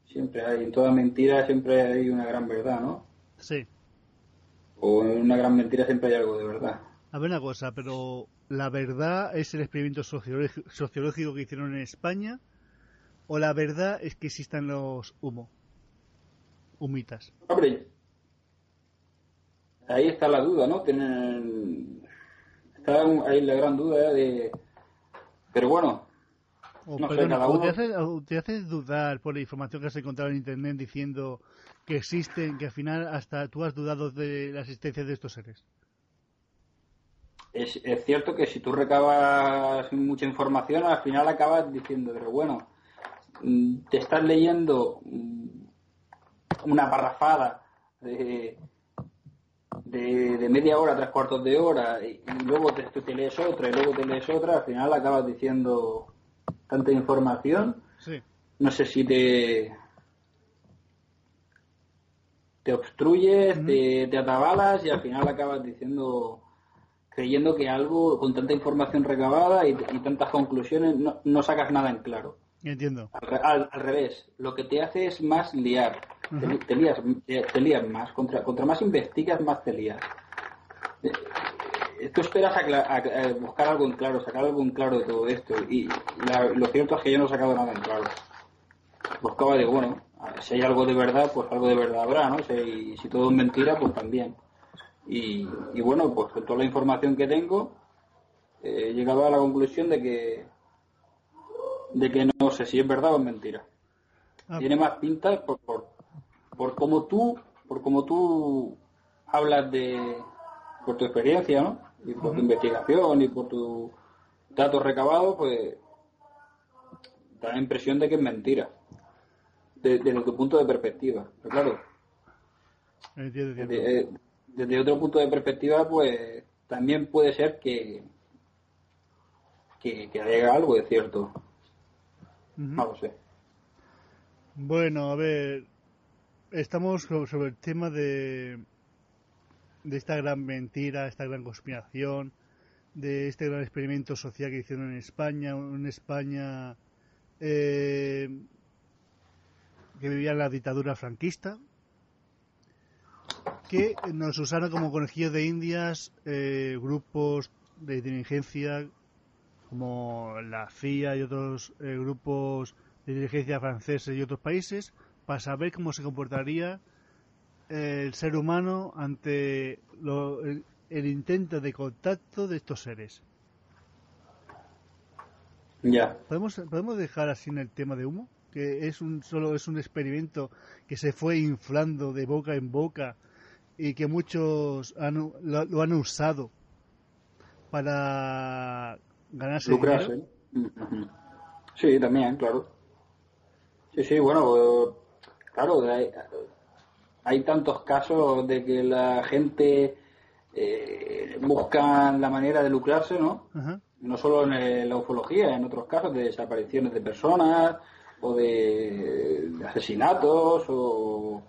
Siempre hay. En toda mentira siempre hay una gran verdad, ¿no? Sí o en una gran mentira siempre hay algo de verdad. A ver una cosa, pero ¿la verdad es el experimento sociológico que hicieron en España? ¿O la verdad es que existan los humo? Humitas. Hombre, ahí está la duda, ¿no? Tienen... Está ahí la gran duda de... Pero bueno, no te, hace, te hace dudar por la información que has encontrado en Internet diciendo que existen, que al final hasta tú has dudado de la existencia de estos seres. Es, cierto que si tú recabas mucha información, al final acabas diciendo, pero bueno, mm, te estás leyendo mm, una parrafada de, de, media hora, tres cuartos de hora, y, luego te, te, lees otra, y luego te lees otra, al final acabas diciendo tanta información. No sé si te, te obstruyes, te, atabalas y al final acabas diciendo, creyendo que algo con tanta información recabada y, tantas conclusiones no, sacas nada en claro. Entiendo. Al, revés, lo que te hace es más liar. te, lías, te, lías más. Contra, contra más investigas, más te lías. Eh, tú esperas a, buscar algo en claro, sacar algo en claro de todo esto. Y lo cierto es que yo no he sacado nada en claro. Buscaba de, bueno, si hay algo de verdad, pues algo de verdad habrá, ¿no? Si, si todo es mentira, pues también. Y, bueno, pues con toda la información que tengo, he llegado a la conclusión de que de que no sé si es verdad o es mentira. Ah. Tiene más pinta por, por, por cómo tú, por cómo tú hablas de, por tu experiencia, ¿no? Y por tu investigación y por tus datos recabados, pues da la impresión de que es mentira desde tu punto de perspectiva. Pero claro, eh, Desde, otro punto de perspectiva, pues también puede ser que, que, haya algo de cierto. No lo sé. Bueno, a ver, estamos sobre el tema de, de esta gran mentira, esta gran conspiración, de este gran experimento social que hicieron en España, en España eh, que vivía en la dictadura franquista, que nos usaron como conejillos de indias eh, grupos de inteligencia como la CIA y otros eh, grupos de inteligencia franceses y otros países para saber cómo se comportaría eh, el ser humano ante el, intento de contacto de estos seres. Ya. ¿Podemos, ¿Podemos dejar así en el tema de humo? Que es un solo es un experimento que se fue inflando de boca en boca y que muchos lo, han usado para ganarse Lucrarse. Sí, también, claro. Sí, sí, bueno, claro, hay, hay, tantos casos de que la gente eh, busca la manera de lucrarse, ¿no? No solo en la ufología, en otros casos de desapariciones de personas, o de, asesinatos o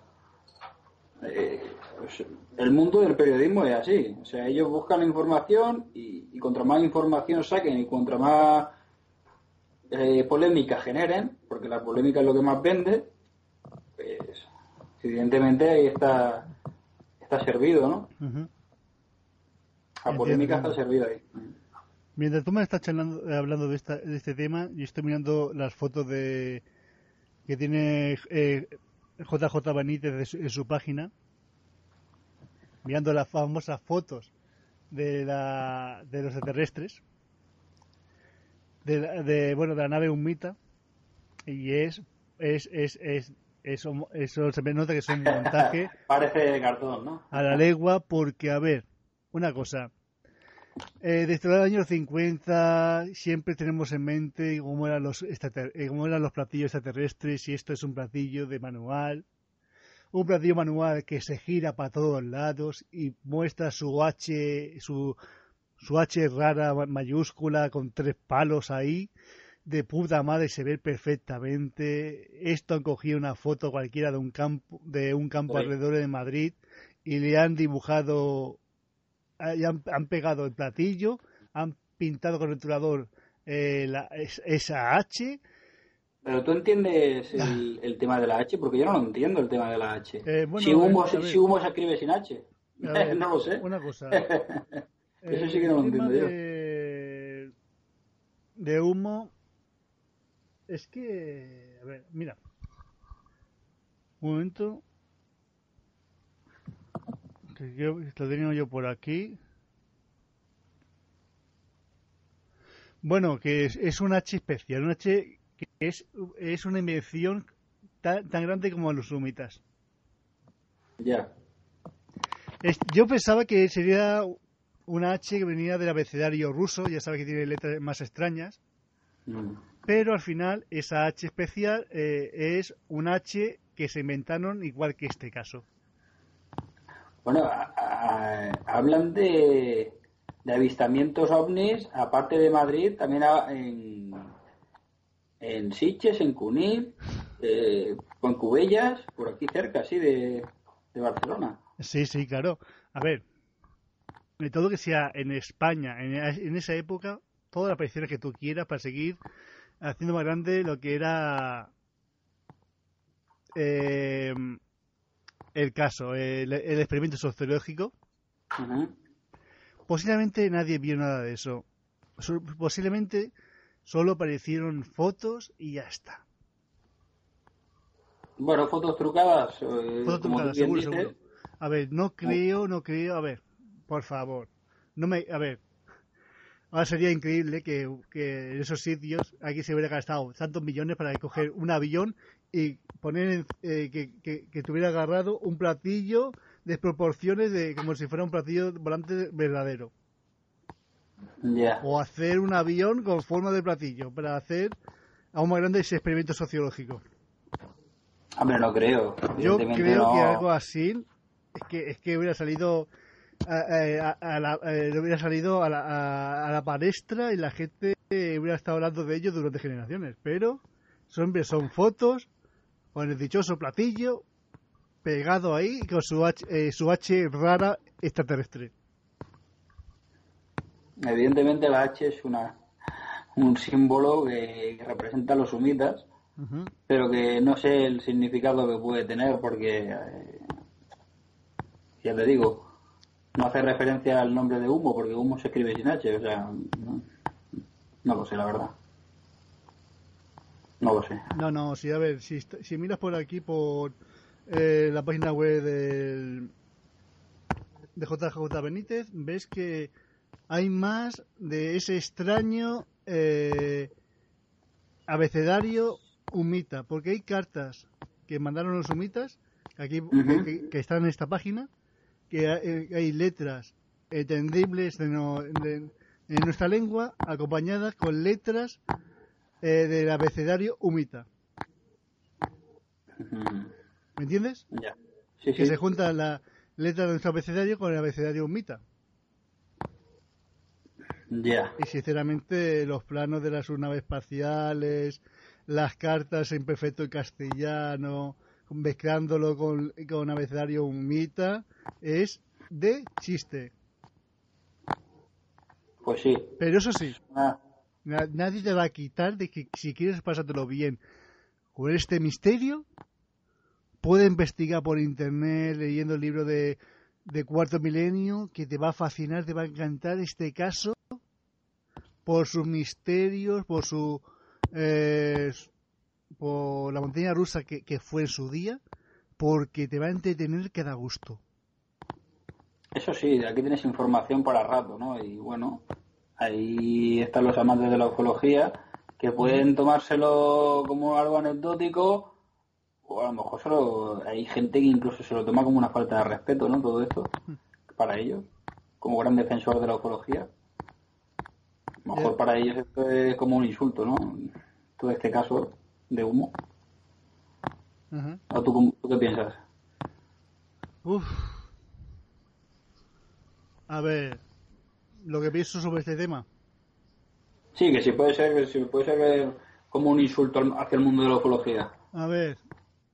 eh, pues, el mundo del periodismo es así. O sea ellos buscan información y, y contra más información saquen y contra más eh, polémica generen porque la polémica es lo que más vende pues evidentemente ahí está está servido no la polémica está servida ahí Mientras tú me estás eh, hablando de, esta, de este tema, yo estoy mirando las fotos de que tiene eh, JJ Benítez en su, página, mirando las famosas fotos de, la, de los extraterrestres, de, de, bueno, de la nave Humita, y es, es, es, es, eso, eso se me nota que es un montaje. Parece de cartón, ¿no? A la legua, porque, a ver, una cosa. Eh, desde los años 50 siempre tenemos en mente cómo eran, los eh, cómo eran los platillos extraterrestres y esto es un platillo de manual. Un platillo manual que se gira para todos lados y muestra su H, su, su H rara mayúscula con tres palos ahí de puta madre se ve perfectamente. Esto han cogido una foto cualquiera de un campo, de un campo alrededor de Madrid y le han dibujado, han, han, pegado el platillo, han pintado con el rotulador eh, esa H. Pero tú entiendes el, el, tema de la H, porque yo no lo entiendo el tema de la H. Eh, si, humo, si, humo, se escribe sin H. no lo sé. Una cosa. Eso sí que no lo entiendo yo. De humo, es que, a ver, mira. Un momento. Que yo, lo tenía yo por aquí. Bueno, que es, es un H especial, un H que es, es una invención tan, tan grande como los sumitas. Ya. yo pensaba que sería una H que venía del abecedario ruso, ya sabes que tiene letras más extrañas. Mm pero al final esa H especial eh, es un H que se inventaron igual que este caso. Bueno, hablan de, avistamientos ovnis, aparte de Madrid, también en, en Sitges, en Cunil, eh, en Cubellas, por aquí cerca, sí, de, de Barcelona. Sí, sí, claro. A ver, de todo que sea en España, en, en esa época, todas las apariciones que tú quieras para seguir haciendo más grande lo que era eh, el caso, el, experimento sociológico. Posiblemente nadie vio nada de eso. Posiblemente solo aparecieron fotos y ya está. Bueno, fotos trucadas. Eh, fotos trucadas, seguro, seguro. A ver, no creo, no creo. A ver, por favor. No me, a ver, Ahora sería increíble que, en esos sitios aquí se hubiera gastado tantos millones para coger un avión y poner eh, que, tuviera agarrado un platillo de proporciones de como si fuera un platillo volante verdadero. O hacer un avión con forma de platillo para hacer aún más grande ese experimento sociológico. Hombre, no creo. Yo creo que algo así es que, es que hubiera salido a, la, eh, hubiera salido a la, a, la palestra y la gente hubiera estado hablando de ello durante generaciones. Pero son, son fotos con el dichoso platillo pegado ahí con su H, eh, su H rara extraterrestre. Evidentemente la H es una un símbolo que, representa a los sumitas, pero que no sé el significado que puede tener porque, eh, ya te digo, no hace referencia al nombre de humo, porque humo se escribe sin H, o sea, no, lo sé, la verdad. No lo sé. No, no, sí, a ver, si, si miras por aquí, por eh, la página web del, de JJ Benítez, ves que hay más de ese extraño eh, abecedario humita, porque hay cartas que mandaron los humitas, aquí, que están en esta página, que eh, hay, letras entendibles de en nuestra lengua acompañadas con letras eh, del abecedario humita. ¿Me entiendes? Ya. que se junta la letra de nuestro abecedario con el abecedario humita. Ya. Y sinceramente los planos de las naves espaciales, las cartas en perfecto castellano, mezclándolo con, con abecedario humita, es de chiste. Pues sí. Pero eso sí, ah. Nadie te va a quitar de que si quieres pasártelo bien con este misterio, puede investigar por internet leyendo el libro de, de Cuarto Milenio, que te va a fascinar, te va a encantar este caso por sus misterios, por su eh, por la montaña rusa que, que, fue en su día, porque te va a entretener que da gusto. Eso sí, aquí tienes información para rato, ¿no? Y bueno, ahí están los amantes de la ufología que pueden tomárselo como algo anecdótico o a lo mejor solo hay gente que incluso se lo toma como una falta de respeto, ¿no? Todo esto, para ellos, como gran defensor de la ufología. A lo mejor para ellos esto es como un insulto, ¿no? Todo este caso de humo. ¿O tú, tú, qué piensas? Uf. A ver, lo que pienso sobre este tema. Sí, que sí puede ser, que puede ser como un insulto hacia el mundo de la ufología. A ver,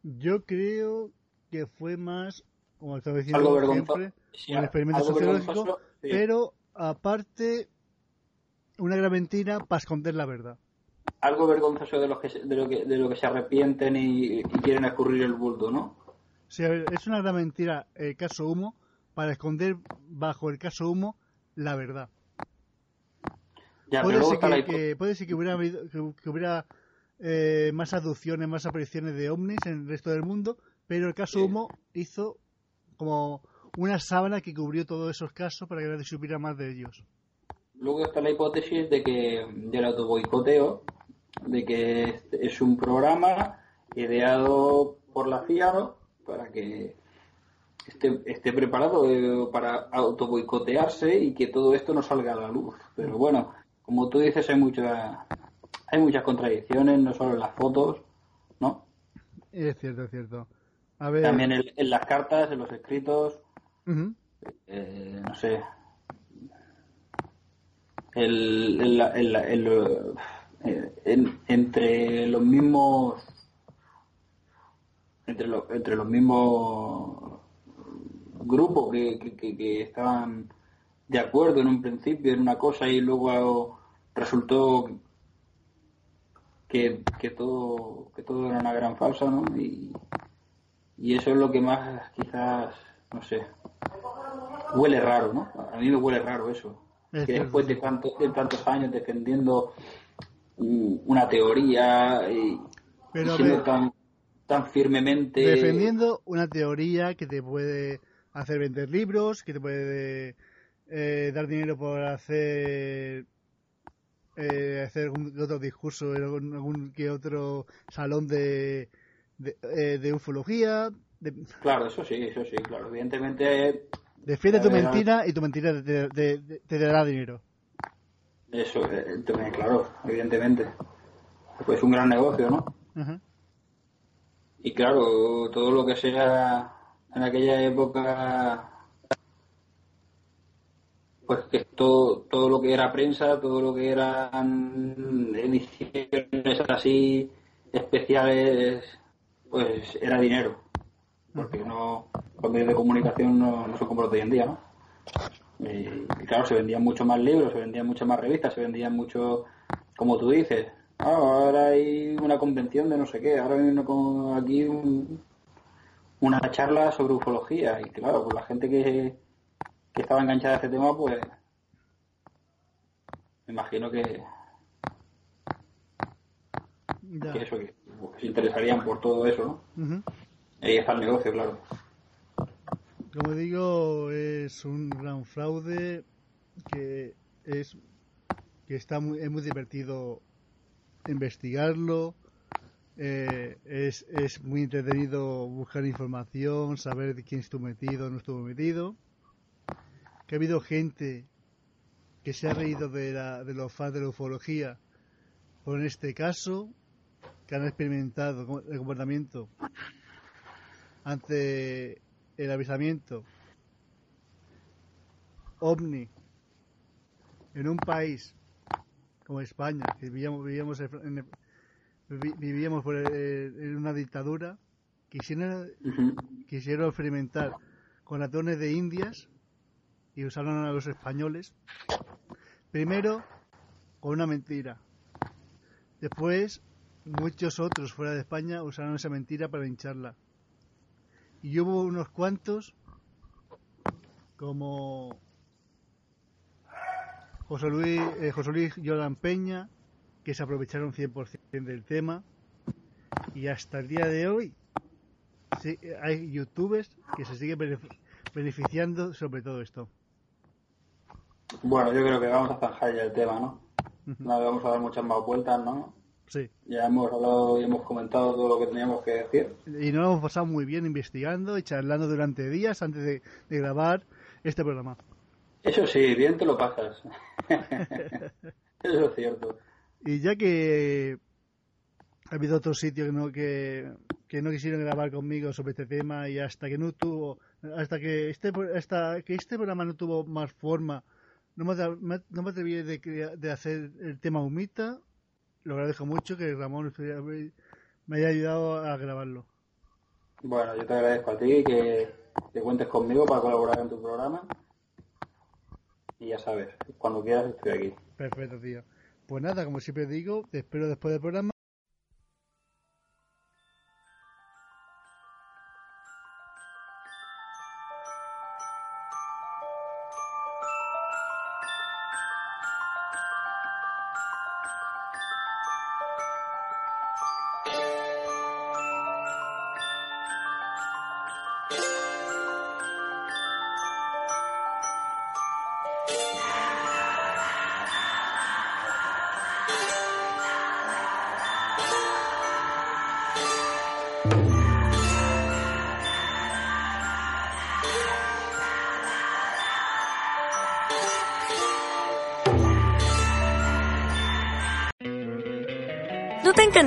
yo creo que fue más, como estaba diciendo algo siempre, un experimento sociológico, pero aparte una gran mentira para esconder la verdad. Algo vergonzoso de, los que, de, lo, que, de lo que se arrepienten y, quieren escurrir el bulto, ¿no? Sí, es una gran mentira el caso Humo para esconder bajo el caso Humo la verdad. puede, ser que, puede, ser que, hubiera, que hubiera eh, más aducciones, más apariciones de ovnis en el resto del mundo, pero el caso Humo hizo como una sábana que cubrió todos esos casos para que nadie supiera más de ellos. Luego está la hipótesis de que del autoboicoteo, de que es un programa ideado por la CIA para que esté, esté preparado eh, para autoboicotearse y que todo esto no salga a la luz. Pero bueno, como tú dices, hay muchas hay muchas contradicciones, no solo en las fotos, ¿no? Es cierto, es cierto. También en, las cartas, en los escritos, eh, no sé, el, el, entre los mismos entre, entre los mismos grupos que, que, estaban de acuerdo en un principio en una cosa y luego resultó que, que todo que todo era una gran falsa ¿no? y, y eso es lo que más quizás no sé huele raro ¿no? a mí me huele raro eso que después de tantos de tantos años defendiendo una teoría y, siendo tan tan firmemente defendiendo una teoría que te puede hacer vender libros que te puede eh, dar dinero por hacer eh, hacer algún otro discurso en algún, que otro salón de, de, eh, ufología. Claro, eso sí, eso sí, claro. Evidentemente. Defiende tu mentira y tu mentira te, te, dará dinero. Eso, eh, claro, evidentemente. Pues es un gran negocio, ¿no? Y claro, todo lo que sea en aquella época pues que todo, todo lo que era prensa, todo lo que eran ediciones así especiales, pues era dinero. Porque no, los medios de comunicación no, no son como los de hoy en día, ¿no? Y, claro, se vendían mucho más libros, se vendían muchas más revistas, se vendían mucho, como tú dices, ah, ahora hay una convención de no sé qué, ahora hay aquí una charla sobre ufología y claro, pues la gente que, que estaba enganchada a este tema, pues me imagino que, que eso, que, se interesarían por todo eso, ¿no? Ahí está el negocio, claro. Como digo, es un gran fraude que es que está muy, es muy divertido investigarlo. Eh, es, es muy entretenido buscar información, saber de quién estuvo metido o no estuvo metido. Que ha habido gente que se ha reído de, la, de los fans de la ufología por este caso, que han experimentado el comportamiento ante el avisamiento ovni en un país como España, que vivíamos, vivíamos, en, vivíamos en una dictadura, quisieron, quisieron experimentar con atones de indias y usaron a los españoles. Primero, con una mentira. Después, muchos otros fuera de España usaron esa mentira para hincharla. Y hubo unos cuantos, como José Luis, eh, José Luis Jordan Peña, que se aprovecharon 100% del tema. Y hasta el día de hoy hay youtubers que se siguen beneficiando sobre todo esto. Bueno, yo creo que vamos a zanjar ya el tema, ¿no? No le vamos a dar muchas más vueltas, ¿no? Sí. Ya hemos hablado y hemos comentado todo lo que teníamos que decir. Y nos lo hemos pasado muy bien investigando y charlando durante días antes de, de grabar este programa. Eso sí, bien te lo pasas. Eso es cierto. Y ya que ha habido otros sitios que no, que, que no quisieron grabar conmigo sobre este tema y hasta que no tuvo, hasta que este, hasta que este programa no tuvo más forma, no me, no me atreví de, de hacer el tema Humita. Lo agradezco mucho que Ramón me haya ayudado a grabarlo. Bueno, yo te agradezco a ti que, que cuentes conmigo para colaborar en tu programa. Y ya sabes, cuando quieras estoy aquí. Perfecto, tío. Pues nada, como siempre digo, te espero después del programa.